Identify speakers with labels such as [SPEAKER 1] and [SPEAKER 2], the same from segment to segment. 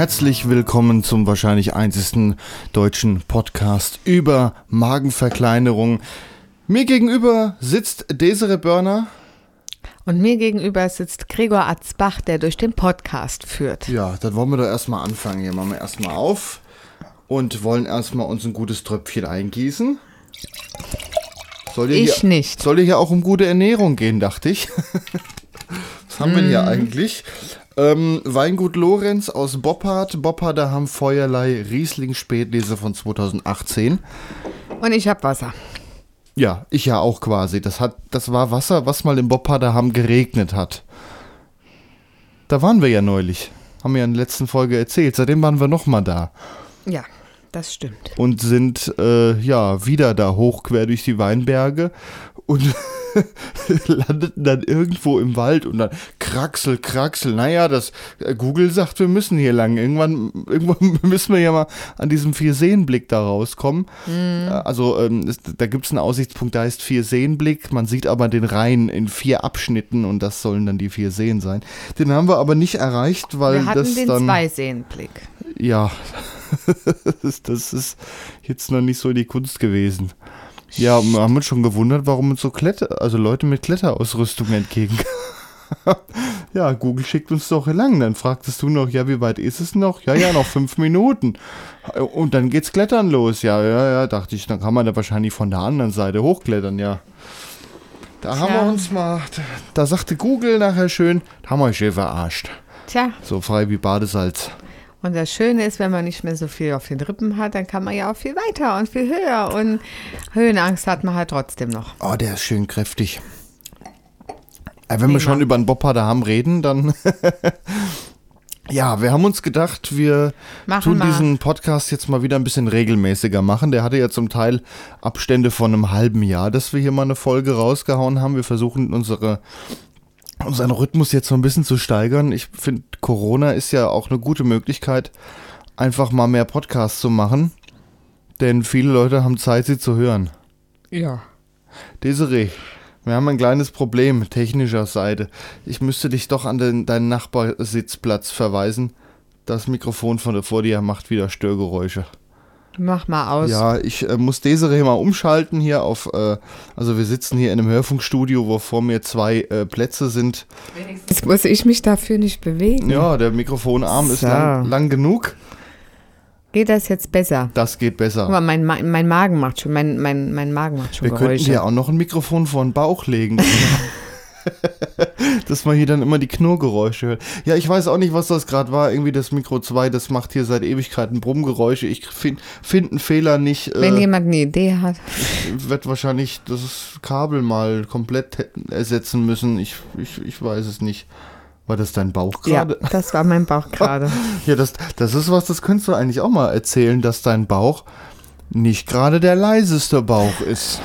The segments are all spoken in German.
[SPEAKER 1] Herzlich willkommen zum wahrscheinlich einzigsten deutschen Podcast über Magenverkleinerung. Mir gegenüber sitzt Desiree Börner.
[SPEAKER 2] Und mir gegenüber sitzt Gregor Atzbach, der durch den Podcast führt.
[SPEAKER 1] Ja, dann wollen wir doch erstmal anfangen. Hier machen wir erstmal auf und wollen erstmal uns ein gutes Tröpfchen eingießen. Soll
[SPEAKER 2] Ich
[SPEAKER 1] hier,
[SPEAKER 2] nicht.
[SPEAKER 1] Soll hier auch um gute Ernährung gehen, dachte ich. Was haben wir denn hier eigentlich? Ähm, Weingut Lorenz aus Boppard. Bopparder haben Feuerlei Riesling Spätlese von 2018.
[SPEAKER 2] Und ich hab Wasser.
[SPEAKER 1] Ja, ich ja auch quasi. Das, hat, das war Wasser, was mal im Bopparder geregnet hat. Da waren wir ja neulich. Haben wir ja in der letzten Folge erzählt. Seitdem waren wir nochmal da.
[SPEAKER 2] Ja, das stimmt.
[SPEAKER 1] und sind äh, ja wieder da hoch quer durch die Weinberge und landeten dann irgendwo im Wald und dann kraxel, kraxel. Naja, das äh, Google sagt, wir müssen hier lang. Irgendwann, irgendwann müssen wir ja mal an diesem Vier-Seen-Blick da rauskommen. Äh, Also ähm, es, da gibt es einen Aussichtspunkt, der heißt Vier-Seen-Blick. Man sieht aber den Rhein in vier Abschnitten und das sollen dann die vier Seen sein. Den haben wir aber nicht erreicht, weil
[SPEAKER 2] Wir hatten
[SPEAKER 1] das
[SPEAKER 2] den
[SPEAKER 1] dann
[SPEAKER 2] Zweisehenblick.
[SPEAKER 1] Ja, das, ist jetzt noch nicht so die Kunst gewesen. Ja, wir haben uns schon gewundert, warum uns so Kletter, also Leute mit Kletterausrüstung entgegen. ja, Google schickt uns doch hier lang. Dann fragtest du noch, ja, wie weit ist es noch? Ja, ja, noch fünf Minuten. Und dann geht's klettern los. Ja, ja, ja, dachte ich, dann kann man da wahrscheinlich von der anderen Seite hochklettern, ja. Da haben wir uns mal, da sagte Google nachher schön, da haben wir euch schön verarscht.
[SPEAKER 2] Tja,
[SPEAKER 1] So frei wie Badesalz.
[SPEAKER 2] Und das Schöne ist, wenn man nicht mehr so viel auf den Rippen hat, dann kann man ja auch viel weiter und viel höher. Und Höhenangst hat man halt trotzdem noch.
[SPEAKER 1] Oh, der ist schön kräftig. Äh, wenn wir
[SPEAKER 2] Prima.
[SPEAKER 1] schon über einen Bopper da haben reden, dann. ja, wir haben uns gedacht, wir
[SPEAKER 2] Machen
[SPEAKER 1] tun
[SPEAKER 2] wir.
[SPEAKER 1] diesen Podcast jetzt mal wieder ein bisschen regelmäßiger machen. Der hatte ja zum Teil Abstände von einem halben Jahr, dass wir hier mal eine Folge rausgehauen haben. Wir versuchen unsere unseren Rhythmus jetzt so ein bisschen zu steigern. Ich finde, Corona ist ja auch eine gute Möglichkeit, einfach mal mehr Podcasts zu machen. Denn viele Leute haben Zeit, sie zu hören.
[SPEAKER 2] Ja.
[SPEAKER 1] Desiree, wir haben ein kleines Problem technischer Seite. Ich müsste dich doch an den, deinen Nachbarsitzplatz verweisen. Das Mikrofon von vor dir macht wieder Störgeräusche.
[SPEAKER 2] Mach mal aus.
[SPEAKER 1] Ja, ich äh, muss Desiree mal umschalten hier auf, äh, also wir sitzen hier in einem Hörfunkstudio, wo vor mir zwei äh, Plätze sind.
[SPEAKER 2] Jetzt muss ich mich dafür nicht bewegen.
[SPEAKER 1] Ja, der Mikrofonarm ist
[SPEAKER 2] So.
[SPEAKER 1] lang, lang genug.
[SPEAKER 2] Geht das jetzt besser?
[SPEAKER 1] Das geht besser.
[SPEAKER 2] Guck mal, mein, Ma mein Magen macht schon, mein, mein, mein Magen macht schon
[SPEAKER 1] Wir könnten
[SPEAKER 2] Geräusche.
[SPEAKER 1] dir auch noch ein Mikrofon vor den Bauch legen. dass man hier dann immer die Knurrgeräusche hört. Ja, ich weiß auch nicht, was das gerade war. Irgendwie das Mikro 2, das macht hier seit Ewigkeiten Brummgeräusche. Ich finde find einen Fehler nicht.
[SPEAKER 2] Wenn
[SPEAKER 1] Äh,
[SPEAKER 2] jemand eine Idee hat.
[SPEAKER 1] wird wahrscheinlich das Kabel mal komplett ersetzen müssen. Ich, ich, ich weiß es nicht. War das dein Bauch
[SPEAKER 2] Ja,
[SPEAKER 1] gerade?
[SPEAKER 2] das war mein Bauch gerade.
[SPEAKER 1] Ja, das, das ist was, das könntest du eigentlich auch mal erzählen, dass dein Bauch nicht gerade der leiseste Bauch ist.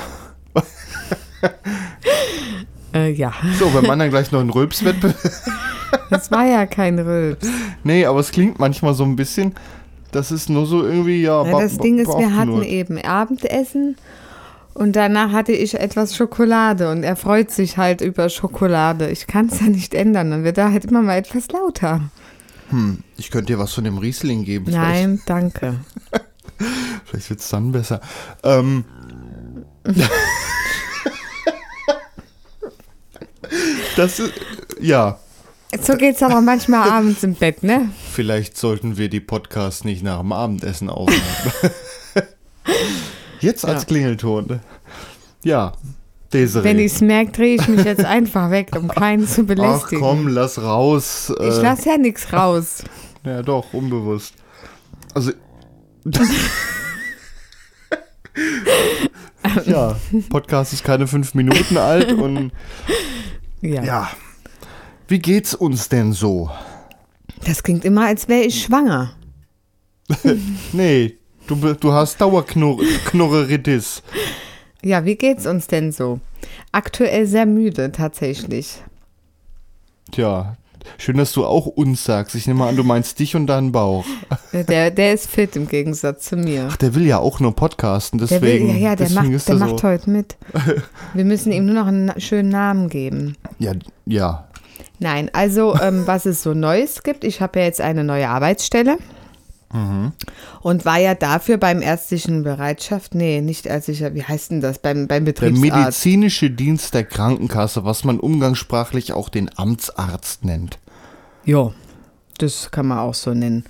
[SPEAKER 2] Äh, ja,
[SPEAKER 1] So, wenn man dann gleich noch einen Rülpswettbewerb.
[SPEAKER 2] das war ja kein Rülps.
[SPEAKER 1] Nee, aber es klingt manchmal so ein bisschen. Das ist nur so irgendwie, ja.
[SPEAKER 2] Ja,
[SPEAKER 1] ba-
[SPEAKER 2] das Ding ist, wir hatten
[SPEAKER 1] Bauchknurrt.
[SPEAKER 2] eben Abendessen und danach hatte ich etwas Schokolade und er freut sich halt über Schokolade. Ich kann es ja nicht ändern, dann wird er halt immer mal etwas lauter.
[SPEAKER 1] Hm, ich könnte dir was von dem Riesling geben.
[SPEAKER 2] Nein, danke.
[SPEAKER 1] Vielleicht, vielleicht wird es dann besser. Ähm. das ist. Ja,
[SPEAKER 2] So geht's aber manchmal abends im Bett, ne?
[SPEAKER 1] vielleicht sollten wir die Podcasts nicht nach dem Abendessen aufnehmen. Jetzt als
[SPEAKER 2] Ja.
[SPEAKER 1] Klingelton. Ja, Desiree.
[SPEAKER 2] Wenn ich es merke, drehe ich mich jetzt einfach weg, um keinen zu
[SPEAKER 1] Ach
[SPEAKER 2] belästigen.
[SPEAKER 1] komm, lass raus.
[SPEAKER 2] ich
[SPEAKER 1] äh,
[SPEAKER 2] lasse ja nichts raus.
[SPEAKER 1] Ja, doch, unbewusst. Also. ja, Podcast ist keine fünf Minuten alt und
[SPEAKER 2] Ja.
[SPEAKER 1] ja. Wie geht's uns denn so?
[SPEAKER 2] Das klingt immer, als wäre ich schwanger.
[SPEAKER 1] Nee, Du, du hast Dauerknurreritis.
[SPEAKER 2] Ja, wie geht's uns denn so? Aktuell sehr müde, tatsächlich.
[SPEAKER 1] Tja, schön, dass du auch uns sagst. Ich nehme an, du meinst dich und deinen Bauch.
[SPEAKER 2] Der, der ist fit im Gegensatz zu mir.
[SPEAKER 1] Ach, der will ja auch nur podcasten,
[SPEAKER 2] Der
[SPEAKER 1] deswegen.
[SPEAKER 2] will, ja, ja, der macht, der
[SPEAKER 1] er
[SPEAKER 2] macht
[SPEAKER 1] so.
[SPEAKER 2] heute mit. Wir müssen ihm nur noch einen schönen Namen geben.
[SPEAKER 1] Ja, ja.
[SPEAKER 2] Nein, also ähm, was es so Neues gibt, ich habe ja jetzt eine neue Arbeitsstelle und war ja dafür beim ärztlichen Bereitschaft, nee, nicht ärztlicher, wie heißt denn das, beim, beim
[SPEAKER 1] Der
[SPEAKER 2] Betriebsarzt.
[SPEAKER 1] medizinische Dienst der Krankenkasse, was man umgangssprachlich auch den Amtsarzt nennt.
[SPEAKER 2] Ja, das kann man auch so nennen.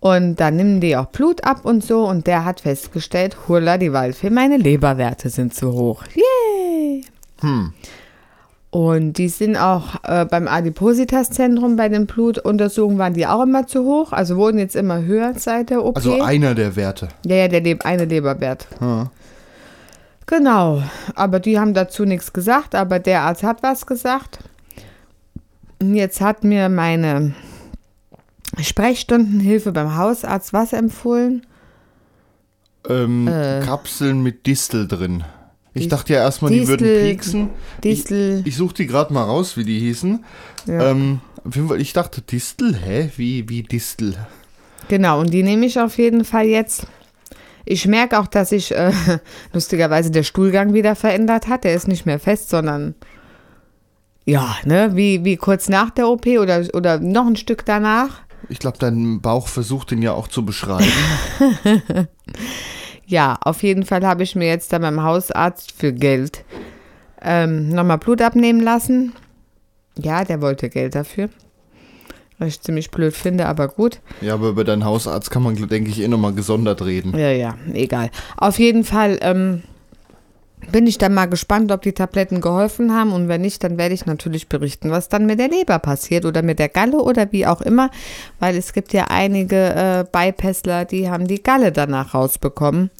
[SPEAKER 2] Und dann nehmen die auch Blut ab und so und der hat festgestellt, hurla die Waldfee, meine Leberwerte sind zu hoch. Yay! Und die sind auch äh, beim Adipositas-Zentrum bei den Blutuntersuchungen waren die auch immer zu hoch, also wurden jetzt immer höher seit der OP.
[SPEAKER 1] Also einer der Werte.
[SPEAKER 2] ja, ja, der Leb eine Leberwert.
[SPEAKER 1] Ja.
[SPEAKER 2] Genau, aber die haben dazu nichts gesagt, aber der Arzt hat was gesagt. Jetzt hat mir meine Sprechstundenhilfe beim Hausarzt was empfohlen.
[SPEAKER 1] Ähm,
[SPEAKER 2] Äh.
[SPEAKER 1] Kapseln mit Distel drin. Ich dachte ja erstmal, die würden
[SPEAKER 2] Distel-
[SPEAKER 1] pieksen.
[SPEAKER 2] Distel.
[SPEAKER 1] Ich, ich suche die gerade mal raus, wie die hießen.
[SPEAKER 2] Ja.
[SPEAKER 1] Ähm, ich dachte, Distel? Hä? Wie, wie Distel?
[SPEAKER 2] Genau, und die nehme ich auf jeden Fall jetzt. Ich merke auch, dass sich äh, lustigerweise der Stuhlgang wieder verändert hat. Der ist nicht mehr fest, sondern ja, ne, wie, wie kurz nach der OP oder, oder noch ein Stück danach.
[SPEAKER 1] Ich glaube, dein Bauch versucht den ja auch zu beschreiben.
[SPEAKER 2] Ja, auf jeden Fall habe ich mir jetzt da beim Hausarzt für Geld ähm, nochmal Blut abnehmen lassen. Ja, der wollte Geld dafür. Was ich ziemlich blöd finde, aber gut.
[SPEAKER 1] ja, aber über deinen Hausarzt kann man, denke ich, eh nochmal gesondert reden.
[SPEAKER 2] Ja, ja, egal. Auf jeden Fall ähm, bin ich dann mal gespannt, ob die Tabletten geholfen haben. Und wenn nicht, dann werde ich natürlich berichten, was dann mit der Leber passiert oder mit der Galle oder wie auch immer. Weil es gibt ja einige äh, Bypassler, die haben die Galle danach rausbekommen.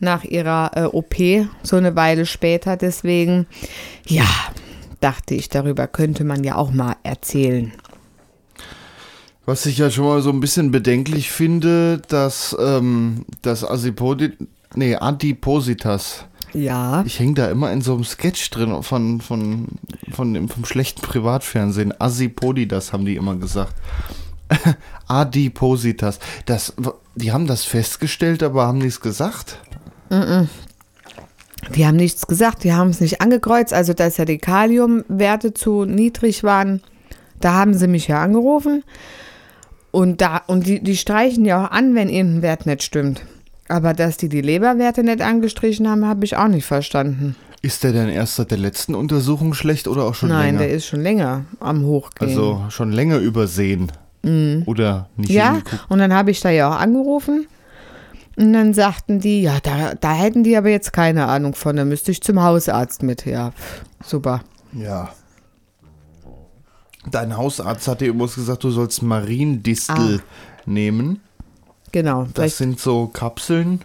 [SPEAKER 2] Nach ihrer äh, OP, so eine Weile später. Deswegen, ja, dachte ich, darüber könnte man ja auch mal erzählen.
[SPEAKER 1] Was ich ja schon mal so ein bisschen bedenklich finde, dass ähm, das Asipodi nee, Adipositas.
[SPEAKER 2] Ja.
[SPEAKER 1] Ich hänge da immer in so einem Sketch drin von, von, von dem, vom schlechten Privatfernsehen. Asipoditas haben die immer gesagt. Adipositas. Das, die haben das festgestellt, aber haben nichts gesagt.
[SPEAKER 2] Die haben nichts gesagt, die haben es nicht angekreuzt, also dass ja die Kaliumwerte zu niedrig waren. Da haben sie mich ja angerufen. Und, da, und die, die streichen ja auch an, wenn irgendein Wert nicht stimmt. Aber dass die die Leberwerte nicht angestrichen haben, habe ich auch nicht verstanden.
[SPEAKER 1] Ist der denn erst seit der letzten Untersuchung schlecht oder auch schon
[SPEAKER 2] Nein,
[SPEAKER 1] länger?
[SPEAKER 2] der ist schon länger am Hochgehen.
[SPEAKER 1] also schon länger übersehen. Oder nicht
[SPEAKER 2] ja,
[SPEAKER 1] hingeguckt.
[SPEAKER 2] und dann habe ich da ja auch angerufen. Und dann sagten die, ja, da, da hätten die aber jetzt keine Ahnung von, da müsste ich zum Hausarzt mit. Ja, super.
[SPEAKER 1] Ja. Dein Hausarzt hat dir übrigens gesagt, du sollst Mariendistel nehmen.
[SPEAKER 2] Genau.
[SPEAKER 1] Das sind so Kapseln.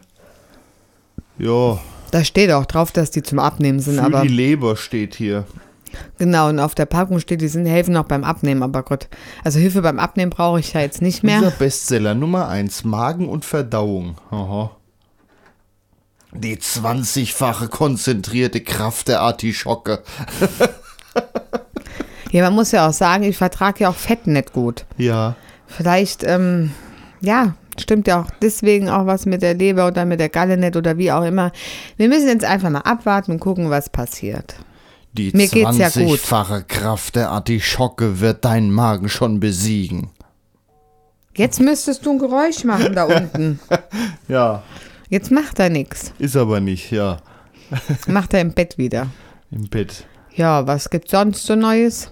[SPEAKER 1] Ja,
[SPEAKER 2] da steht auch drauf, dass die zum Abnehmen sind,
[SPEAKER 1] für
[SPEAKER 2] aber
[SPEAKER 1] die Leber steht hier.
[SPEAKER 2] genau, und auf der Packung steht, die sind helfen noch beim Abnehmen, aber Gott, also Hilfe beim Abnehmen brauche ich ja jetzt nicht
[SPEAKER 1] Unser
[SPEAKER 2] mehr.
[SPEAKER 1] Bestseller Nummer 1, Magen und Verdauung. Aha. Die 20-fache konzentrierte Kraft der Artischocke.
[SPEAKER 2] Ja, man muss ja auch sagen, ich vertrage ja auch Fett nicht gut.
[SPEAKER 1] Ja.
[SPEAKER 2] Vielleicht, ähm, ja, stimmt ja auch deswegen auch was mit der Leber oder mit der Galle nicht oder wie auch immer. Wir müssen jetzt einfach mal abwarten und gucken, was passiert.
[SPEAKER 1] Die
[SPEAKER 2] Mir geht's ja gut.
[SPEAKER 1] 20-fache Kraft der Artischocke wird deinen Magen schon besiegen.
[SPEAKER 2] Jetzt müsstest du ein Geräusch machen da unten.
[SPEAKER 1] Ja,
[SPEAKER 2] Jetzt macht er nichts.
[SPEAKER 1] ist aber nicht, ja.
[SPEAKER 2] Macht er im Bett wieder.
[SPEAKER 1] Im Bett.
[SPEAKER 2] Ja, was gibt's sonst so Neues?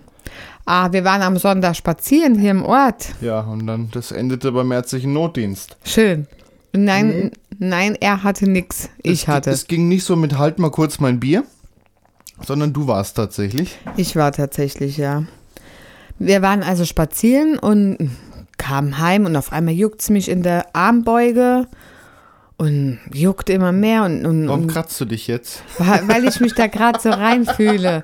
[SPEAKER 2] Ah, wir waren am Sonntag spazieren hier im Ort.
[SPEAKER 1] Ja, und dann, das endete beim ärztlichen Notdienst.
[SPEAKER 2] Schön. Nein, nein, er hatte nix. Ich
[SPEAKER 1] es,
[SPEAKER 2] hatte.
[SPEAKER 1] Es ging nicht so mit halt mal kurz mein Bier, sondern du warst tatsächlich.
[SPEAKER 2] Ich war tatsächlich, ja. Wir waren also spazieren und kamen heim und auf einmal juckt's mich in der Armbeuge und juckt immer mehr und, und,
[SPEAKER 1] Warum kratzt du dich jetzt?
[SPEAKER 2] weil weil ich mich da gerade so reinfühle.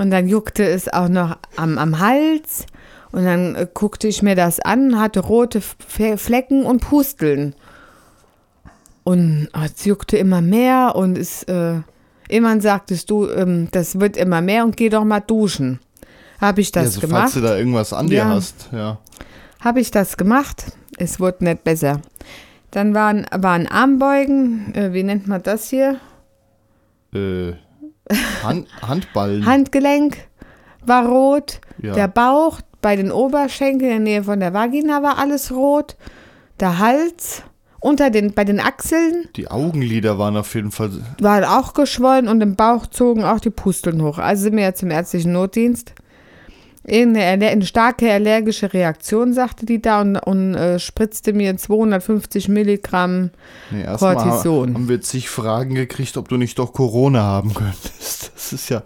[SPEAKER 2] Und dann juckte es auch noch am, am Hals und dann äh, guckte ich mir das an, hatte rote Flecken und Pusteln. Und oh, es juckte immer mehr und es, äh, irgendwann sagtest du, ähm, das wird immer mehr und geh doch mal duschen. Habe ich das
[SPEAKER 1] also,
[SPEAKER 2] gemacht?
[SPEAKER 1] Falls du da irgendwas an dir
[SPEAKER 2] Ja.
[SPEAKER 1] hast, ja.
[SPEAKER 2] Habe ich das gemacht? Es wurde nicht besser. Dann waren, waren Armbeugen, äh, wie nennt man das hier?
[SPEAKER 1] Äh, Hand, Handballen.
[SPEAKER 2] Handgelenk war rot,
[SPEAKER 1] ja.
[SPEAKER 2] der Bauch bei den Oberschenkeln in der Nähe von der Vagina war alles rot, der Hals unter den, bei den Achseln
[SPEAKER 1] die Augenlider waren auf jeden Fall.
[SPEAKER 2] war auch geschwollen und im Bauch zogen auch die Pusteln hoch. Also sind wir jetzt im ärztlichen Notdienst. Eine starke allergische Reaktion, sagte die da und, und äh, spritzte mir 250 Milligramm.
[SPEAKER 1] Nee,
[SPEAKER 2] Cortison.
[SPEAKER 1] haben wir zig Fragen gekriegt, ob du nicht doch Corona haben könntest. Das ist ja.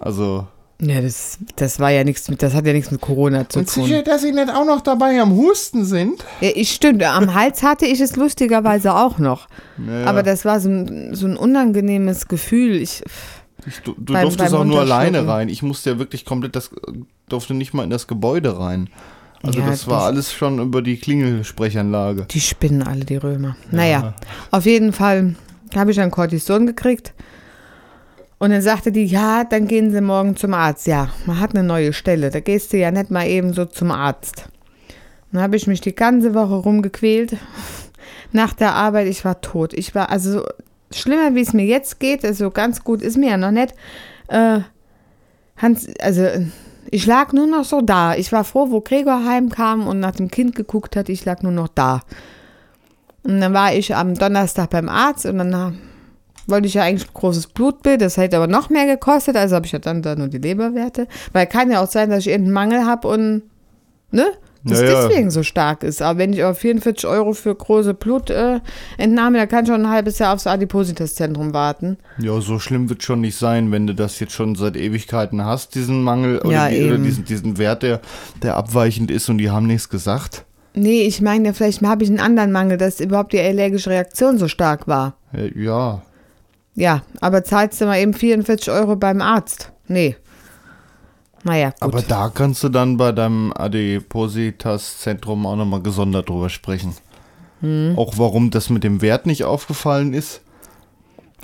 [SPEAKER 1] Also.
[SPEAKER 2] Ja, das, das war ja nichts mit, das hat ja nichts mit Corona zu tun.
[SPEAKER 1] dass sie nicht auch noch dabei am Husten sind?
[SPEAKER 2] Ja, ich stimmt, am Hals hatte ich es lustigerweise auch noch.
[SPEAKER 1] Naja,
[SPEAKER 2] Aber das war so ein, so ein unangenehmes Gefühl. Ich,
[SPEAKER 1] ich, du du
[SPEAKER 2] beim-
[SPEAKER 1] durftest
[SPEAKER 2] beim
[SPEAKER 1] auch nur alleine rein. Ich musste ja wirklich komplett das. Durfte nicht mal in das Gebäude rein. Also
[SPEAKER 2] Ja,
[SPEAKER 1] das war
[SPEAKER 2] das-
[SPEAKER 1] alles schon über die Klingelsprechanlage.
[SPEAKER 2] die spinnen alle, die Römer. Naja, auf jeden Fall habe ich ein Cortison gekriegt. Und dann sagte die, ja, dann gehen Sie morgen zum Arzt. Ja, man hat eine neue Stelle. Da gehst du ja nicht mal eben so zum Arzt. Dann habe ich mich die ganze Woche rumgequält. Nach der Arbeit, ich war tot. Ich war, also so schlimmer, wie es mir jetzt geht, also ganz gut ist mir ja noch nicht. Äh, Hans, also ich lag nur noch so da. Ich war froh, wo Gregor heimkam und nach dem Kind geguckt hat. Ich lag nur noch da. Und dann war ich am Donnerstag beim Arzt und dann äh, wollte ich ja eigentlich ein großes Blutbild. Das hätte aber noch mehr gekostet. Also habe ich ja dann da nur die Leberwerte. Weil kann ja auch sein, dass ich irgendeinen Mangel habe und ne? Das
[SPEAKER 1] Ja, ja.
[SPEAKER 2] deswegen so stark ist. Aber wenn ich auf 44 Euro für große Blutentnahme, äh, da kann ich schon ein halbes Jahr aufs Adipositas-Zentrum warten.
[SPEAKER 1] Ja, so schlimm wird schon nicht sein, wenn du das jetzt schon seit Ewigkeiten hast, diesen Mangel oder,
[SPEAKER 2] Ja,
[SPEAKER 1] die, oder diesen, diesen Wert, der, der abweichend ist und die haben nichts gesagt.
[SPEAKER 2] Nee, ich meine, vielleicht habe ich einen anderen Mangel, dass überhaupt die allergische Reaktion so stark war.
[SPEAKER 1] Ja,
[SPEAKER 2] Ja, aber zahlst du mal eben 44 Euro beim Arzt? Nee. Naja, gut.
[SPEAKER 1] aber da kannst du dann bei deinem Adipositas-Zentrum auch nochmal gesondert drüber sprechen.
[SPEAKER 2] Hm.
[SPEAKER 1] Auch warum das mit dem Wert nicht aufgefallen ist.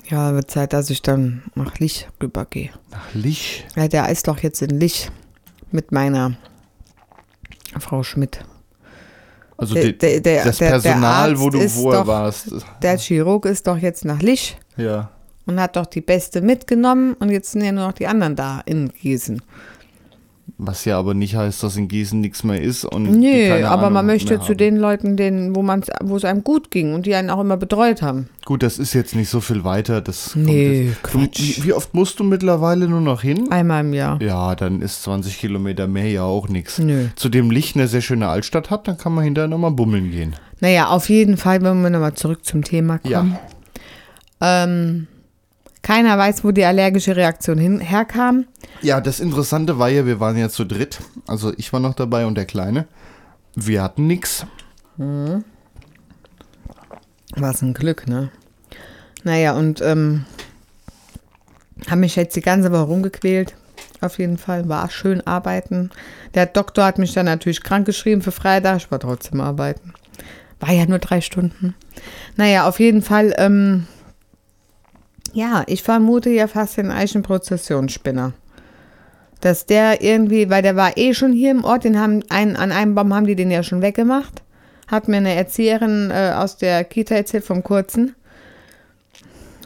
[SPEAKER 2] ja, wird Zeit, dass ich dann nach Lich rübergehe.
[SPEAKER 1] Nach Lich.
[SPEAKER 2] Ja, der ist doch jetzt in Lich mit meiner Frau Schmidt.
[SPEAKER 1] Also
[SPEAKER 2] Der- der- der-
[SPEAKER 1] das Personal, wo du vorher
[SPEAKER 2] doch-
[SPEAKER 1] warst.
[SPEAKER 2] Der Chirurg ist doch jetzt nach Lich
[SPEAKER 1] Ja.
[SPEAKER 2] und hat doch die Beste mitgenommen und jetzt sind ja nur noch die anderen da in Gießen.
[SPEAKER 1] Was ja aber nicht heißt, dass in Gießen nichts mehr ist. Und keine
[SPEAKER 2] aber man
[SPEAKER 1] Ahnung
[SPEAKER 2] möchte
[SPEAKER 1] mehr
[SPEAKER 2] zu
[SPEAKER 1] haben.
[SPEAKER 2] den Leuten, denen, wo man wo es einem gut ging und die einen auch immer betreut haben.
[SPEAKER 1] Gut, das ist jetzt nicht so viel weiter. Das kommt
[SPEAKER 2] Nee,
[SPEAKER 1] jetzt. Du,
[SPEAKER 2] Quatsch.
[SPEAKER 1] wie, oft musst du mittlerweile nur noch hin?
[SPEAKER 2] Einmal im Jahr.
[SPEAKER 1] Ja, dann ist 20 Kilometer mehr ja auch nichts.
[SPEAKER 2] Nö.
[SPEAKER 1] Zudem Licht eine sehr schöne Altstadt hat, dann kann man hinterher nochmal bummeln gehen.
[SPEAKER 2] Naja, auf jeden Fall, wenn wir nochmal zurück zum Thema kommen. Ähm, keiner weiß, wo die allergische Reaktion hin, herkam.
[SPEAKER 1] Ja, das Interessante war ja, wir waren ja zu dritt. Also ich war noch dabei und der Kleine. Wir hatten nix.
[SPEAKER 2] Was ein Glück, ne? Naja, und ähm, haben mich jetzt die ganze Woche rumgequält. Auf jeden Fall. War schön arbeiten. Der Doktor hat mich dann natürlich krank geschrieben für Freitag. Ich war trotzdem arbeiten. War ja nur drei Stunden. Naja, auf jeden Fall. Ähm, ja, ich vermute ja fast den Eichenprozessionsspinner. Dass der irgendwie, weil der war eh schon hier im Ort, den haben einen, an einem Baum haben die den ja schon weggemacht. Hat mir eine Erzieherin äh, aus der Kita erzählt vom Kurzen.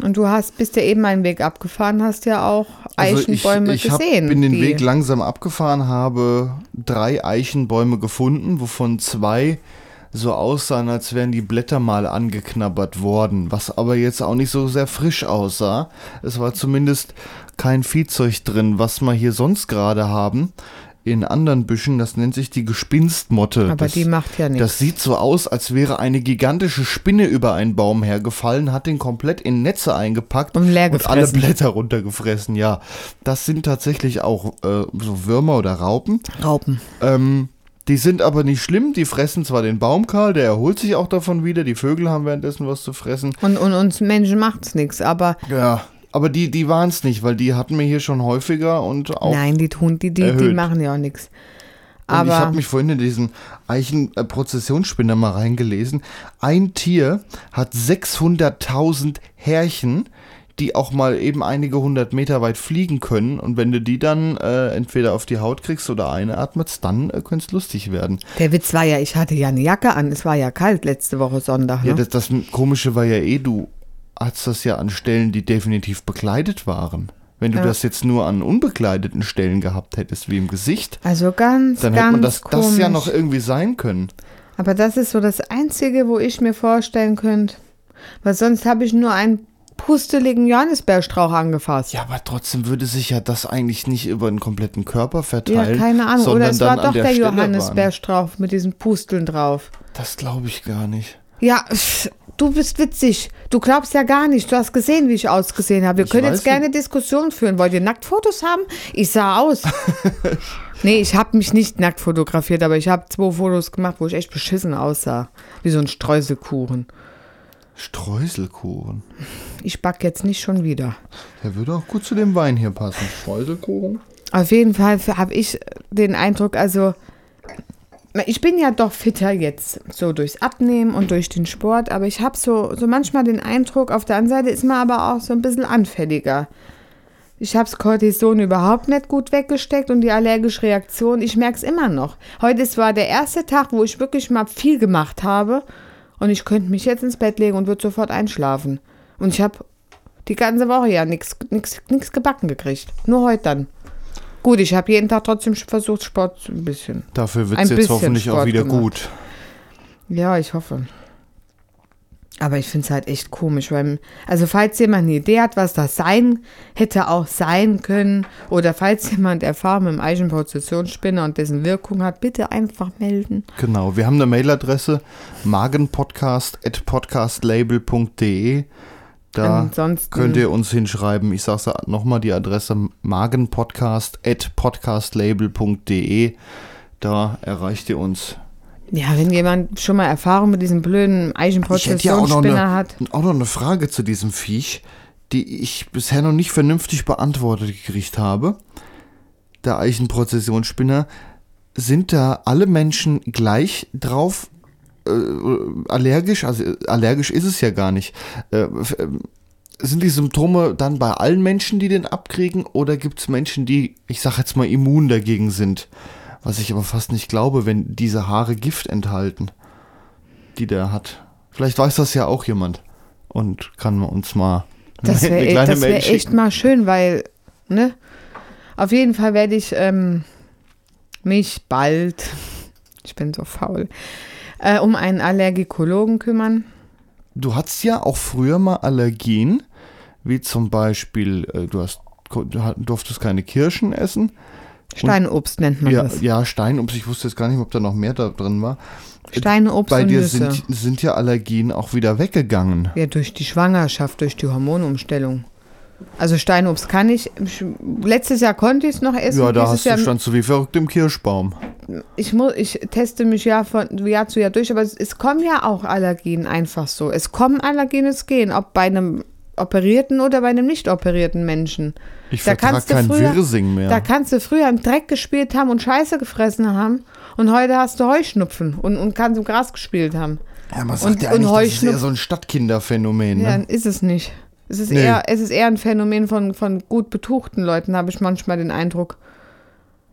[SPEAKER 2] Und du hast, bist ja eben einen Weg abgefahren, hast ja auch Eichenbäume
[SPEAKER 1] Also ich, ich hab-
[SPEAKER 2] gesehen.
[SPEAKER 1] bin den Weg langsam abgefahren, habe drei Eichenbäume gefunden, wovon zwei so aussahen, als wären die Blätter mal angeknabbert worden, was aber jetzt auch nicht so sehr frisch aussah. Es war zumindest kein Viehzeug drin, was wir hier sonst gerade haben. In anderen Büschen, das nennt sich die Gespinstmotte.
[SPEAKER 2] aber
[SPEAKER 1] das,
[SPEAKER 2] die macht ja nichts.
[SPEAKER 1] das sieht so aus, als wäre eine gigantische Spinne über einen Baum hergefallen, hat den komplett in Netze eingepackt
[SPEAKER 2] Und leer
[SPEAKER 1] und alle. Blätter runtergefressen. Ja, das sind tatsächlich auch äh, so Würmer oder Raupen.
[SPEAKER 2] Raupen.
[SPEAKER 1] Ähm, die sind aber nicht schlimm. Die fressen zwar den Baum kahl, der erholt sich auch davon wieder. Die Vögel haben währenddessen was zu fressen.
[SPEAKER 2] Und, und uns Menschen macht's nichts. Aber
[SPEAKER 1] Ja, aber die, die waren es nicht, weil die hatten wir hier schon häufiger und auch.
[SPEAKER 2] nein, die tun, die, die, die machen ja auch nichts.
[SPEAKER 1] Und
[SPEAKER 2] Aber-
[SPEAKER 1] ich habe mich vorhin in diesen Eichenprozessionsspinner mal reingelesen. Ein Tier hat 600.000 Härchen, die auch mal eben einige hundert Meter weit fliegen können. Und wenn du die dann äh, entweder auf die Haut kriegst oder einatmest, dann äh, könnte es lustig werden.
[SPEAKER 2] Der Witz war ja, ich hatte ja eine Jacke an. Es war ja kalt letzte Woche Sonntag. Ne?
[SPEAKER 1] Ja, das, das Komische war ja eh, du hast das ja an Stellen, die definitiv bekleidet waren. Wenn du
[SPEAKER 2] Ja.
[SPEAKER 1] das jetzt nur an unbekleideten Stellen gehabt hättest, wie im Gesicht,
[SPEAKER 2] also ganz,
[SPEAKER 1] dann
[SPEAKER 2] ganz
[SPEAKER 1] hätte man das,
[SPEAKER 2] komisch.
[SPEAKER 1] das ja noch irgendwie sein können.
[SPEAKER 2] Aber das ist so das Einzige, wo ich mir vorstellen könnte. Weil sonst habe ich nur einen pusteligen Johannisbeerstrauch angefasst.
[SPEAKER 1] Ja, aber trotzdem würde sich ja das eigentlich nicht über den kompletten Körper verteilen.
[SPEAKER 2] Ja, keine Ahnung.
[SPEAKER 1] sondern
[SPEAKER 2] Oder es war doch
[SPEAKER 1] der
[SPEAKER 2] der. Johannisbeerstrauch mit diesen Pusteln drauf.
[SPEAKER 1] Das glaube ich gar nicht.
[SPEAKER 2] Ja, du bist witzig. Du glaubst ja gar nicht. Du hast gesehen, wie ich ausgesehen habe. Wir
[SPEAKER 1] Ich
[SPEAKER 2] können jetzt gerne Diskussion führen. Wollt ihr Nacktfotos haben? Ich sah aus. nee, ich habe mich nicht nackt fotografiert, aber ich habe zwei Fotos gemacht, wo ich echt beschissen aussah. Wie so ein Streuselkuchen.
[SPEAKER 1] Streuselkuchen.
[SPEAKER 2] Ich back jetzt nicht schon wieder.
[SPEAKER 1] Der würde auch gut zu dem Wein hier passen. Streuselkuchen?
[SPEAKER 2] Auf jeden Fall habe ich den Eindruck, also ich bin ja doch fitter jetzt, so durchs Abnehmen und durch den Sport, aber ich habe so, so manchmal den Eindruck, auf der anderen Seite ist man aber auch so ein bisschen anfälliger. Ich habe das Cortison überhaupt nicht gut weggesteckt und die allergische Reaktion, ich merke es immer noch. Heute ist- war der erste Tag, wo ich wirklich mal viel gemacht habe und ich könnte mich jetzt ins Bett legen und würde sofort einschlafen. Und ich habe die ganze Woche ja nichts gebacken gekriegt. Nur heute dann. Gut, ich habe jeden Tag trotzdem versucht, Sport ein bisschen.
[SPEAKER 1] Dafür wird es jetzt hoffentlich auch
[SPEAKER 2] Sport
[SPEAKER 1] wieder
[SPEAKER 2] gemacht.
[SPEAKER 1] gut.
[SPEAKER 2] Ja, ich hoffe. Aber ich finde es halt echt komisch, weil, also falls jemand eine Idee hat, was das sein hätte auch sein können, oder falls jemand Erfahrung mit dem Eichenprozessionsspinner und dessen Wirkung hat, bitte einfach melden.
[SPEAKER 1] Genau, wir haben eine Mailadresse magenpodcast.podcastlabel.de. Da
[SPEAKER 2] Ansonsten-
[SPEAKER 1] könnt ihr uns hinschreiben. Ich sage nochmal die Adresse magenpodcast.podcastlabel.de. Da erreicht ihr uns.
[SPEAKER 2] Ja, wenn jemand schon mal Erfahrung mit diesem blöden
[SPEAKER 1] ja
[SPEAKER 2] Eichenprozessionsspinner
[SPEAKER 1] eine,
[SPEAKER 2] hat.
[SPEAKER 1] auch noch eine Frage zu diesem Viech, die ich bisher noch nicht vernünftig beantwortet gekriegt habe. Der Eichenprozessionsspinner. Sind da alle Menschen gleich drauf äh, allergisch? Also äh, allergisch ist es ja gar nicht. Äh, ähm, sind die Symptome dann bei allen Menschen, die den abkriegen, oder gibt es Menschen, die, ich sag jetzt mal, immun dagegen sind? Was ich aber fast nicht glaube, wenn diese Haare Gift enthalten, die der hat. Vielleicht weiß das ja auch jemand und kann uns mal
[SPEAKER 2] Das
[SPEAKER 1] eine
[SPEAKER 2] wäre
[SPEAKER 1] kleine
[SPEAKER 2] das
[SPEAKER 1] Mail
[SPEAKER 2] wär echt mal schön, weil, ne? Auf jeden Fall werde ich ähm, mich bald, ich bin so faul, äh, um einen Allergikologen kümmern.
[SPEAKER 1] Du hattest ja auch früher mal Allergien, wie zum Beispiel, äh, du hast, du durftest keine Kirschen essen.
[SPEAKER 2] Steinobst nennt man
[SPEAKER 1] Ja,
[SPEAKER 2] das.
[SPEAKER 1] ja, Steinobst, ich wusste jetzt gar nicht, ob da noch mehr da drin war.
[SPEAKER 2] Steinobst
[SPEAKER 1] Bei
[SPEAKER 2] und
[SPEAKER 1] dir sind, sind ja Allergien auch wieder weggegangen.
[SPEAKER 2] ja, durch die Schwangerschaft, durch die Hormonumstellung. Also Steinobst kann ich. letztes Jahr konnte ich es noch essen.
[SPEAKER 1] Ja, da
[SPEAKER 2] dieses
[SPEAKER 1] hast du
[SPEAKER 2] Jahr,
[SPEAKER 1] stand so wie verrückt im Kirschbaum.
[SPEAKER 2] ich, muss, ich teste mich ja von Jahr zu Jahr durch, aber es, es kommen ja auch Allergien einfach so. Es kommen Allergien, es gehen, ob bei einem operierten oder bei einem nicht operierten Menschen.
[SPEAKER 1] Ich
[SPEAKER 2] Da kannst du
[SPEAKER 1] kein
[SPEAKER 2] früher-
[SPEAKER 1] Wirsing mehr.
[SPEAKER 2] Da kannst du früher im Dreck gespielt haben und Scheiße gefressen haben und heute hast du Heuschnupfen und, und kannst im Gras gespielt haben.
[SPEAKER 1] ja, man sagt
[SPEAKER 2] und-
[SPEAKER 1] ja eigentlich, das ist eher so ein Stadtkinderphänomen.
[SPEAKER 2] Ja,
[SPEAKER 1] Ne?
[SPEAKER 2] ist es nicht. Es ist,
[SPEAKER 1] Nee.
[SPEAKER 2] eher, es ist eher ein Phänomen von, von gut betuchten Leuten, habe ich manchmal den Eindruck.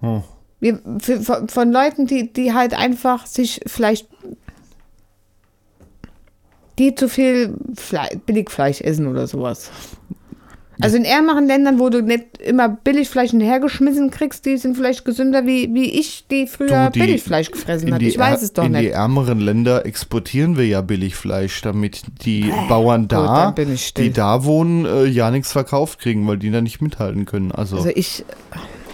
[SPEAKER 1] Oh.
[SPEAKER 2] Wir, von, von Leuten, die, die halt einfach sich vielleicht die zu viel Fle Billigfleisch essen oder sowas. Also in ärmeren Ländern, wo du nicht immer Billigfleisch hinterhergeschmissen kriegst, die sind vielleicht gesünder wie, wie ich, die früher
[SPEAKER 1] Du, die-
[SPEAKER 2] Billigfleisch gefressen
[SPEAKER 1] In
[SPEAKER 2] hat.
[SPEAKER 1] die,
[SPEAKER 2] Ich weiß es doch
[SPEAKER 1] in die
[SPEAKER 2] nicht.
[SPEAKER 1] ärmeren Länder exportieren wir ja Billigfleisch, damit die Bauern da,
[SPEAKER 2] Gut,
[SPEAKER 1] die da wohnen, äh, ja nichts verkauft kriegen, weil die da nicht mithalten können. Also,
[SPEAKER 2] Also ich,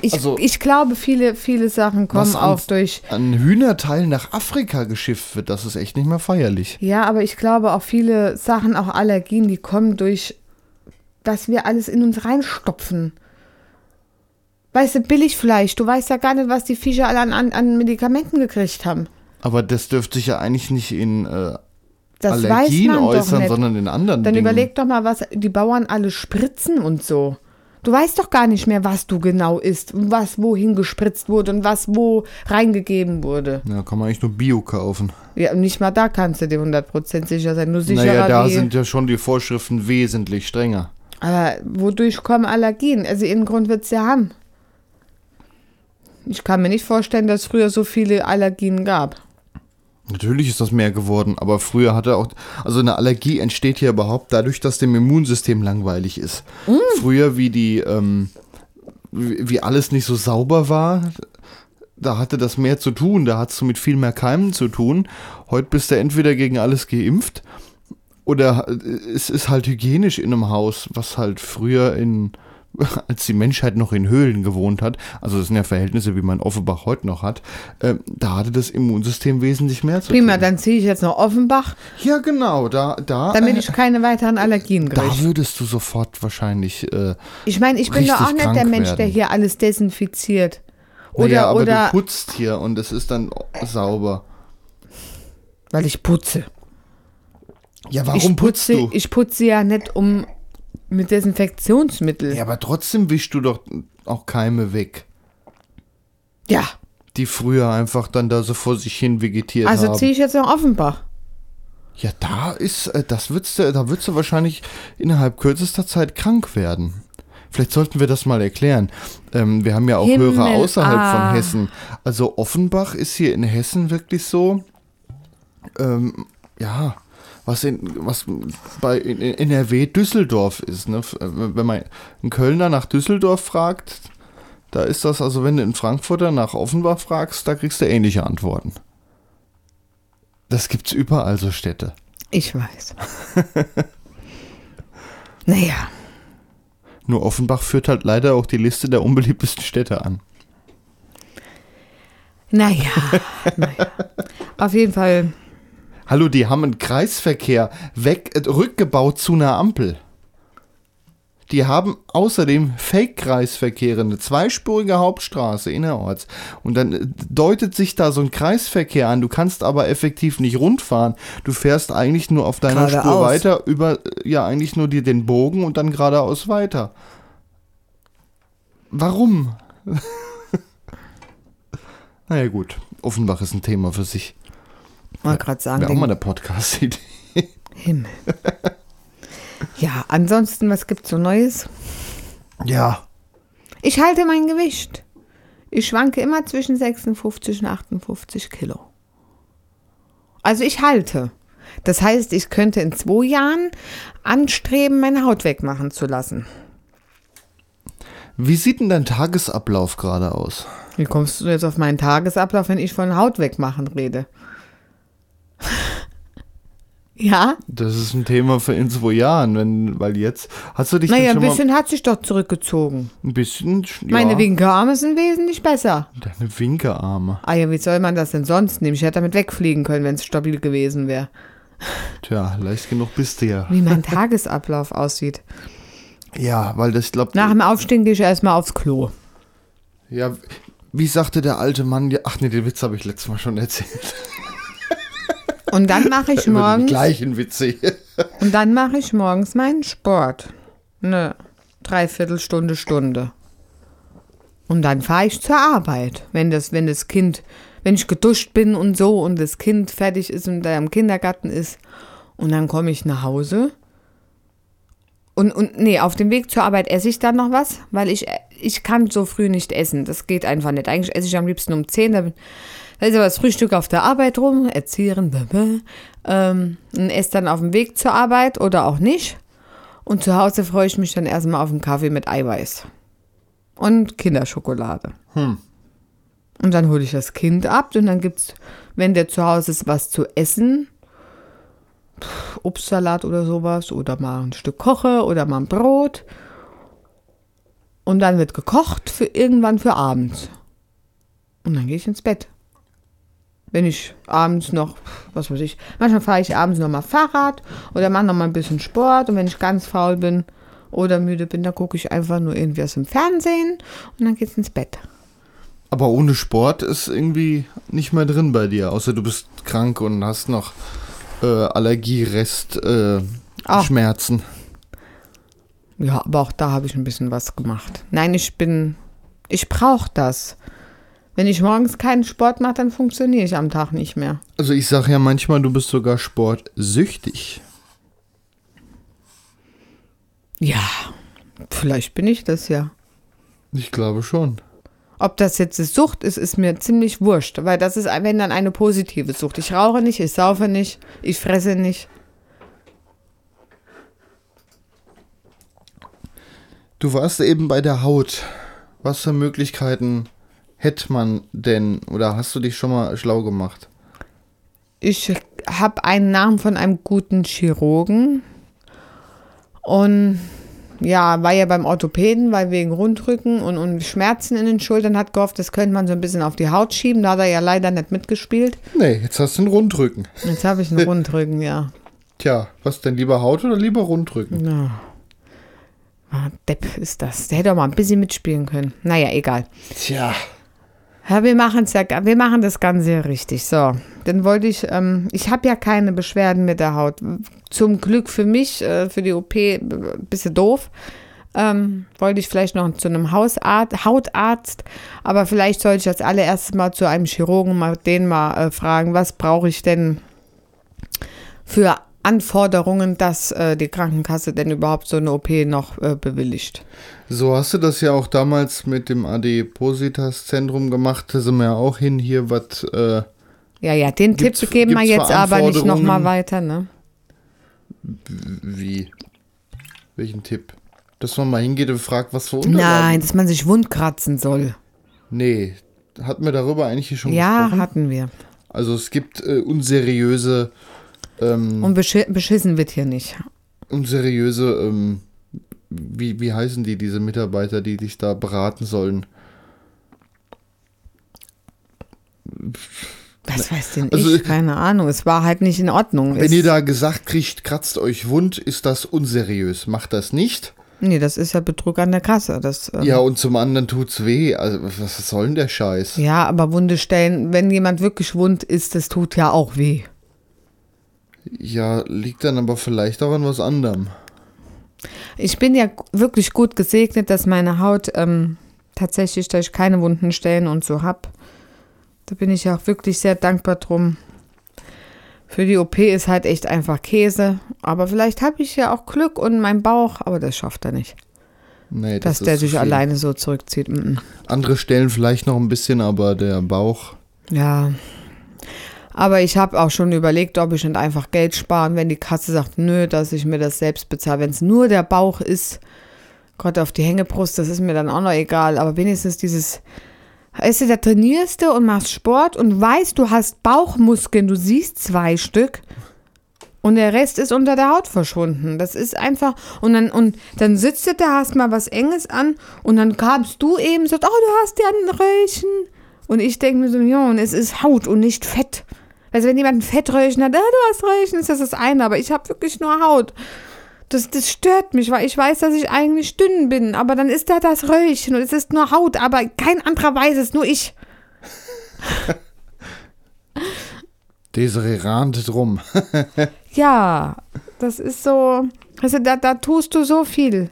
[SPEAKER 2] ich,
[SPEAKER 1] Also-
[SPEAKER 2] ich glaube, viele, viele Sachen kommen
[SPEAKER 1] Was
[SPEAKER 2] auch
[SPEAKER 1] an-
[SPEAKER 2] durch.
[SPEAKER 1] ein Hühnerteil nach Afrika geschifft wird, das ist echt nicht mehr feierlich.
[SPEAKER 2] Ja, aber ich glaube auch viele Sachen, auch Allergien, die kommen durch, dass wir alles in uns reinstopfen. Weißt du, Billigfleisch, du weißt ja gar nicht, was die Viecher alle an, an, an Medikamenten gekriegt haben.
[SPEAKER 1] Aber das dürfte sich ja eigentlich nicht in äh,
[SPEAKER 2] Das
[SPEAKER 1] Allergien
[SPEAKER 2] weiß man doch
[SPEAKER 1] äußern,
[SPEAKER 2] nicht.
[SPEAKER 1] sondern in anderen
[SPEAKER 2] Dann
[SPEAKER 1] Dingen.
[SPEAKER 2] überleg doch mal, was die Bauern alle spritzen und so. Du weißt doch gar nicht mehr, was du genau isst, und was wohin gespritzt wurde und was wo reingegeben wurde.
[SPEAKER 1] Ja, kann man eigentlich nur Bio kaufen.
[SPEAKER 2] Ja, und nicht mal da kannst du dir 100% sicher sein. Nur sicherer
[SPEAKER 1] naja, da sind ja schon die Vorschriften wesentlich strenger.
[SPEAKER 2] Aber wodurch kommen Allergien? Also irgendeinen Grund wird es ja haben. Ich kann mir nicht vorstellen, dass es früher so viele Allergien gab.
[SPEAKER 1] Natürlich ist das mehr geworden, aber früher hatte auch, also eine Allergie entsteht ja überhaupt dadurch, dass dem Immunsystem langweilig ist. Früher, wie die, ähm, wie, wie alles nicht so sauber war, da hatte das mehr zu tun, da hattest du mit viel mehr Keimen zu tun. Heute bist du entweder gegen alles geimpft oder es ist halt hygienisch in einem Haus, was halt früher in, als die Menschheit noch in Höhlen gewohnt hat, also das sind ja Verhältnisse, wie man Offenbach heute noch hat, äh, da hatte das Immunsystem wesentlich mehr zu
[SPEAKER 2] Prima,
[SPEAKER 1] tun.
[SPEAKER 2] dann ziehe ich jetzt noch Offenbach,
[SPEAKER 1] Ja, genau, da, da,
[SPEAKER 2] damit
[SPEAKER 1] äh,
[SPEAKER 2] ich keine weiteren Allergien
[SPEAKER 1] da
[SPEAKER 2] kriege.
[SPEAKER 1] würdest du sofort wahrscheinlich, äh,
[SPEAKER 2] Ich meine, ich bin doch auch nicht der Mensch, der
[SPEAKER 1] werden.
[SPEAKER 2] hier alles desinfiziert. Oder,
[SPEAKER 1] naja, aber
[SPEAKER 2] oder,
[SPEAKER 1] du putzt hier und es ist dann sauber.
[SPEAKER 2] weil ich putze.
[SPEAKER 1] Ja, warum
[SPEAKER 2] ich
[SPEAKER 1] putzt
[SPEAKER 2] putze,
[SPEAKER 1] du?
[SPEAKER 2] ich putze ja nicht um mit Desinfektionsmittel.
[SPEAKER 1] ja, aber trotzdem wischst du doch auch Keime weg,
[SPEAKER 2] Ja,
[SPEAKER 1] die früher einfach dann da so vor sich hin vegetiert
[SPEAKER 2] also
[SPEAKER 1] haben.
[SPEAKER 2] ziehe ich jetzt noch Offenbach.
[SPEAKER 1] Ja, da ist, äh, das würdest du, da würdest du wahrscheinlich innerhalb kürzester Zeit krank werden. Vielleicht sollten wir das mal erklären. Ähm, wir haben ja auch
[SPEAKER 2] Himmel,
[SPEAKER 1] Hörer außerhalb
[SPEAKER 2] ah.
[SPEAKER 1] von Hessen. Also Offenbach ist hier in Hessen wirklich so, ähm, ja, was in, was bei in, NRW Düsseldorf ist. Ne? Äh, Wenn man einen Kölner nach Düsseldorf fragt, da ist das, also wenn du einen Frankfurter nach Offenbach fragst, da kriegst du ähnliche Antworten. Das gibt's überall so Städte.
[SPEAKER 2] Ich weiß. naja,
[SPEAKER 1] Nur Offenbach führt halt leider auch die Liste der unbeliebtesten Städte an.
[SPEAKER 2] naja, naja. Auf jeden Fall,
[SPEAKER 1] Hallo, die haben einen Kreisverkehr weg, äh, rückgebaut zu einer Ampel. Die haben außerdem Fake-Kreisverkehre, eine zweispurige Hauptstraße innerorts. Und dann äh, deutet sich da so ein Kreisverkehr an. Du kannst aber effektiv nicht rundfahren. Du fährst eigentlich nur auf deiner Spur
[SPEAKER 2] Geradeaus.
[SPEAKER 1] weiter über, äh, ja, eigentlich nur dir den Bogen und dann geradeaus weiter. Warum? naja, gut. Offenbach ist ein Thema für sich.
[SPEAKER 2] Wollte gerade sagen,
[SPEAKER 1] Wäre auch mal eine Podcast-Idee.
[SPEAKER 2] Himmel. Ja, ansonsten, was gibt's so Neues?
[SPEAKER 1] Ja.
[SPEAKER 2] Ich halte mein Gewicht. Ich schwanke immer zwischen 56 und 58 Kilo. Also ich halte. Das heißt, ich könnte in zwei Jahren anstreben, meine Haut wegmachen zu lassen.
[SPEAKER 1] Wie sieht denn dein Tagesablauf gerade aus?
[SPEAKER 2] Wie kommst du jetzt auf meinen Tagesablauf, wenn ich von Haut wegmachen rede? Ja?
[SPEAKER 1] Das ist ein Thema für in zwei Jahren, wenn, weil jetzt hast du dich
[SPEAKER 2] Naja, ein bisschen hat sich doch zurückgezogen.
[SPEAKER 1] ein bisschen. Ja,
[SPEAKER 2] Meine Winkearme sind wesentlich besser.
[SPEAKER 1] Deine Winkearme.
[SPEAKER 2] Ah ja, wie soll man das denn sonst nehmen? Ich hätte damit wegfliegen können, wenn es stabil gewesen wäre.
[SPEAKER 1] Tja, leicht genug bist du ja.
[SPEAKER 2] Wie mein Tagesablauf aussieht.
[SPEAKER 1] Ja, weil das, ich glaube,
[SPEAKER 2] Nach dem Aufstehen gehe ich erstmal aufs Klo.
[SPEAKER 1] ja, wie sagte der alte Mann, ach nee, den Witz habe ich letztes Mal schon erzählt.
[SPEAKER 2] Und dann mache ich morgens,
[SPEAKER 1] gleichen Witze
[SPEAKER 2] und dann mache ich morgens meinen Sport. Eine Dreiviertelstunde, Stunde. Und dann fahre ich zur Arbeit. Wenn das, wenn das Kind, wenn ich geduscht bin und so und das Kind fertig ist und da im Kindergarten ist. Und dann komme ich nach Hause. Und, und nee, auf dem Weg zur Arbeit esse ich dann noch was, weil ich, ich kann so früh nicht essen. Das geht einfach nicht. Eigentlich esse ich am liebsten um 10. Da, da ist aber das Frühstück auf der Arbeit rum, Erzieherin, blablabla. ähm, und esse dann auf dem Weg zur Arbeit oder auch nicht. Und zu Hause freue ich mich dann erstmal auf einen Kaffee mit Eiweiß. Und Kinderschokolade. Und dann hole ich das Kind ab und dann gibt's, wenn der zu Hause ist, was zu essen. Pff, Obstsalat oder sowas. Oder mal ein Stück Koche oder mal ein Brot. Und dann wird gekocht für irgendwann für abends. Und dann gehe ich ins Bett. Wenn ich abends noch, was weiß ich, manchmal fahre ich abends noch mal Fahrrad oder mache noch mal ein bisschen Sport. Und wenn ich ganz faul bin oder müde bin, dann gucke ich einfach nur irgendwie was im Fernsehen und dann geht's ins Bett.
[SPEAKER 1] Aber ohne Sport ist irgendwie nicht mehr drin bei dir, außer du bist krank und hast noch äh, Allergierest äh,
[SPEAKER 2] Ach.
[SPEAKER 1] Schmerzen.
[SPEAKER 2] Ja, aber auch da habe ich ein bisschen was gemacht. Nein, ich bin, ich brauche das. Wenn ich morgens keinen Sport mache, dann funktioniere ich am Tag nicht mehr.
[SPEAKER 1] Also ich sage ja manchmal, du bist sogar sportsüchtig.
[SPEAKER 2] Ja, vielleicht bin ich das ja.
[SPEAKER 1] Ich glaube schon.
[SPEAKER 2] Ob das jetzt eine Sucht ist, ist mir ziemlich wurscht, weil das ist, wenn dann eine positive Sucht. Ich rauche nicht, ich saufe nicht, ich fresse nicht.
[SPEAKER 1] Du warst eben bei der Haut. Was für Möglichkeiten hätte man denn oder hast du dich schon mal schlau gemacht?
[SPEAKER 2] Ich habe einen Namen von einem guten Chirurgen und ja, war ja beim Orthopäden, weil wegen Rundrücken und, und Schmerzen in den Schultern hat gehofft, das könnte man so ein bisschen auf die Haut schieben. Da hat er ja leider nicht mitgespielt.
[SPEAKER 1] Nee, jetzt hast du einen Rundrücken.
[SPEAKER 2] Jetzt habe ich einen Rundrücken, ja.
[SPEAKER 1] Tja, was denn lieber Haut oder lieber Rundrücken?
[SPEAKER 2] ja. Ah, Depp ist das. Der hätte auch mal ein bisschen mitspielen können. Naja, egal.
[SPEAKER 1] Tja.
[SPEAKER 2] Ja, wir machen ja, wir machen das Ganze richtig. So, dann wollte ich, ähm, ich habe ja keine Beschwerden mit der Haut. Zum Glück für mich, äh, für die OP, äh, bisschen doof. Ähm, wollte ich vielleicht noch zu einem Hausarzt, Hautarzt, aber vielleicht sollte ich als allererstes mal zu einem Chirurgen mal den mal äh, fragen, was brauche ich denn für Anforderungen, dass äh, die Krankenkasse denn überhaupt so eine OP noch äh, bewilligt.
[SPEAKER 1] So hast du das ja auch damals mit dem Adipositas-Zentrum gemacht. Da sind wir ja auch hin hier, was. Äh,
[SPEAKER 2] Ja, ja, den Tipp geben wir jetzt aber nicht nochmal weiter, ne?
[SPEAKER 1] wie? Welchen Tipp? Dass man mal hingeht und fragt, was für Unterlagen.
[SPEAKER 2] Nein, dass man sich wundkratzen soll.
[SPEAKER 1] Nee. Hatten wir darüber eigentlich schon
[SPEAKER 2] Ja,
[SPEAKER 1] gesprochen?
[SPEAKER 2] hatten wir.
[SPEAKER 1] Also es gibt äh, unseriöse, ähm,
[SPEAKER 2] Und beschi beschissen wird hier nicht.
[SPEAKER 1] unseriöse, ähm, wie, wie heißen die, diese Mitarbeiter, die dich da beraten sollen?
[SPEAKER 2] Was weiß denn
[SPEAKER 1] Also-
[SPEAKER 2] ich? Keine Ahnung. Es war halt nicht in Ordnung.
[SPEAKER 1] Wenn
[SPEAKER 2] es,
[SPEAKER 1] ihr da gesagt kriegt, kratzt euch wund, ist das unseriös. Macht das nicht.
[SPEAKER 2] nee, das ist ja Betrug an der Kasse. Das, ähm,
[SPEAKER 1] Ja, und zum anderen tut's weh. Also, was soll denn der Scheiß?
[SPEAKER 2] ja, aber Wunde stellen, wenn jemand wirklich wund ist, das tut ja auch weh.
[SPEAKER 1] Ja, liegt dann aber vielleicht auch an was anderem.
[SPEAKER 2] Ich bin ja wirklich gut gesegnet, dass meine Haut ähm, tatsächlich, dass ich keine wunden Stellen und so hab. Da bin ich ja auch wirklich sehr dankbar drum. Für die OP ist halt echt einfach Käse. Aber vielleicht habe ich ja auch Glück und mein Bauch, aber das schafft er nicht.
[SPEAKER 1] Nee, das
[SPEAKER 2] Dass der sich alleine so zurückzieht. Mm -mm.
[SPEAKER 1] Andere Stellen vielleicht noch ein bisschen, aber der Bauch.
[SPEAKER 2] Ja. Aber ich habe auch schon überlegt, ob ich nicht einfach Geld sparen, wenn die Kasse sagt, nö, dass ich mir das selbst bezahle. Wenn es nur der Bauch ist, Gott auf die Hängebrust, das ist mir dann auch noch egal. Aber wenigstens dieses, weißt du, da trainierst du und machst Sport und weißt, du hast Bauchmuskeln, du siehst zwei Stück. Und der Rest ist unter der Haut verschwunden. Das ist einfach. Und dann, und dann sitzt du da, hast mal was Enges an und dann kamst du eben so, oh, du hast ja ein Röllchen. Und ich denke mir so, ja, und es ist Haut und nicht Fett. Also wenn jemand ein Fettröllchen hat, ah, du hast Röllchen, ist das das eine, aber ich habe wirklich nur Haut. Das, das stört mich, weil ich weiß, dass ich eigentlich dünn bin, aber dann ist da das Röllchen und es ist nur Haut, aber kein anderer weiß es, nur ich.
[SPEAKER 1] Desiree rannte drum.
[SPEAKER 2] Ja, das ist so, also da, da tust du so viel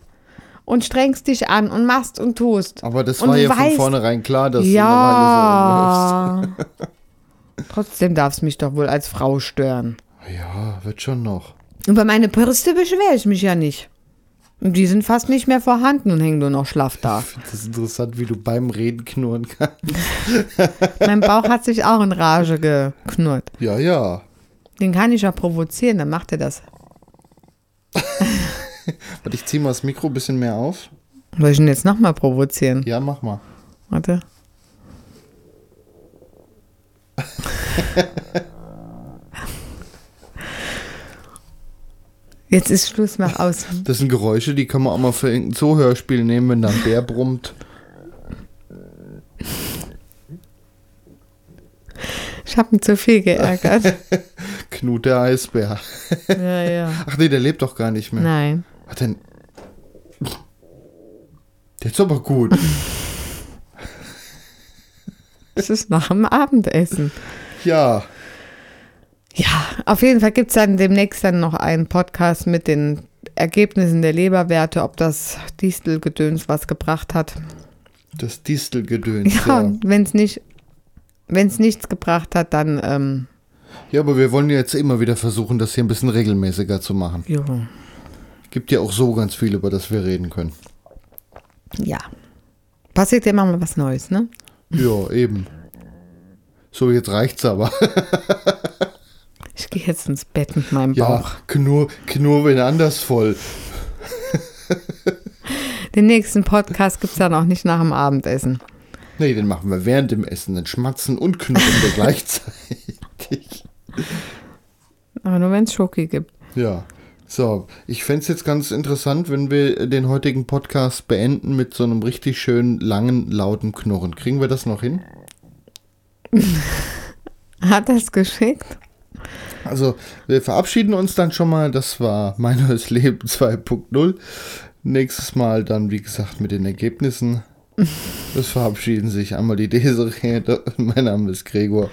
[SPEAKER 2] und strengst dich an und machst und tust.
[SPEAKER 1] Aber das war
[SPEAKER 2] du
[SPEAKER 1] ja von
[SPEAKER 2] weißt-
[SPEAKER 1] vornherein klar, dass du eine Weile so
[SPEAKER 2] Ja. Trotzdem darf es mich doch wohl als Frau stören.
[SPEAKER 1] Ja, wird schon noch.
[SPEAKER 2] Und bei meine Brüste beschwere ich mich ja nicht. Und die sind fast nicht mehr vorhanden und hängen nur noch schlaff da.
[SPEAKER 1] Ich finde das interessant, wie du beim Reden knurren kannst.
[SPEAKER 2] mein Bauch hat sich auch in Rage geknurrt.
[SPEAKER 1] Ja, ja.
[SPEAKER 2] Den kann ich ja provozieren, dann macht er das.
[SPEAKER 1] Warte, ich zieh mal das Mikro ein bisschen mehr auf.
[SPEAKER 2] Soll ich ihn jetzt nochmal provozieren?
[SPEAKER 1] Ja, mach mal.
[SPEAKER 2] Warte. Jetzt ist Schluss, mach aus.
[SPEAKER 1] Das sind Geräusche, die kann man auch mal für irgendein Zuhörspiel nehmen, wenn da ein Bär brummt.
[SPEAKER 2] Ich habe ihn zu viel geärgert.
[SPEAKER 1] Knut der Eisbär.
[SPEAKER 2] ja, ja.
[SPEAKER 1] Ach nee, der lebt doch gar nicht mehr.
[SPEAKER 2] Nein.
[SPEAKER 1] Was denn? Der ist aber gut.
[SPEAKER 2] Es ist nach dem Abendessen.
[SPEAKER 1] Ja.
[SPEAKER 2] Ja, auf jeden Fall gibt es dann demnächst dann noch einen Podcast mit den Ergebnissen der Leberwerte, ob das Distelgedöns was gebracht hat.
[SPEAKER 1] Das Distelgedöns,
[SPEAKER 2] Ja,
[SPEAKER 1] ja.
[SPEAKER 2] wenn es nicht, wenn's nichts gebracht hat, dann, ähm,
[SPEAKER 1] Ja, aber wir wollen jetzt immer wieder versuchen, das hier ein bisschen regelmäßiger zu machen.
[SPEAKER 2] jo,
[SPEAKER 1] Gibt ja auch so ganz viel, über das wir reden können.
[SPEAKER 2] ja. Passiert ja immer mal was Neues, ne?
[SPEAKER 1] Ja, eben. So, jetzt reicht's aber.
[SPEAKER 2] Ich gehe jetzt ins Bett mit meinem
[SPEAKER 1] Ja,
[SPEAKER 2] Bauch.
[SPEAKER 1] knurr, knurr wen anders voll.
[SPEAKER 2] Den nächsten Podcast gibt es dann auch nicht nach dem Abendessen.
[SPEAKER 1] Nee, den machen wir während dem Essen. Dann schmatzen und knurren wir gleichzeitig.
[SPEAKER 2] Aber nur wenn es Schoki gibt.
[SPEAKER 1] Ja. So, ich fände es jetzt ganz interessant, wenn wir den heutigen Podcast beenden mit so einem richtig schönen, langen, lauten Knurren. Kriegen wir das noch hin?
[SPEAKER 2] Hat das geschickt?
[SPEAKER 1] Also, wir verabschieden uns dann schon mal. Das war mein neues Leben 2.0. Nächstes Mal dann, wie gesagt, mit den Ergebnissen. Das verabschieden sich einmal die Desiree. Mein Name ist Gregor.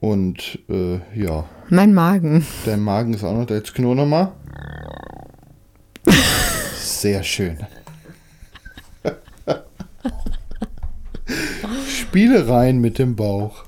[SPEAKER 1] Und äh, ja,
[SPEAKER 2] Mein Magen.
[SPEAKER 1] dein Magen ist auch noch da. Jetzt knurr noch mal. Sehr schön. Spiele rein mit dem Bauch.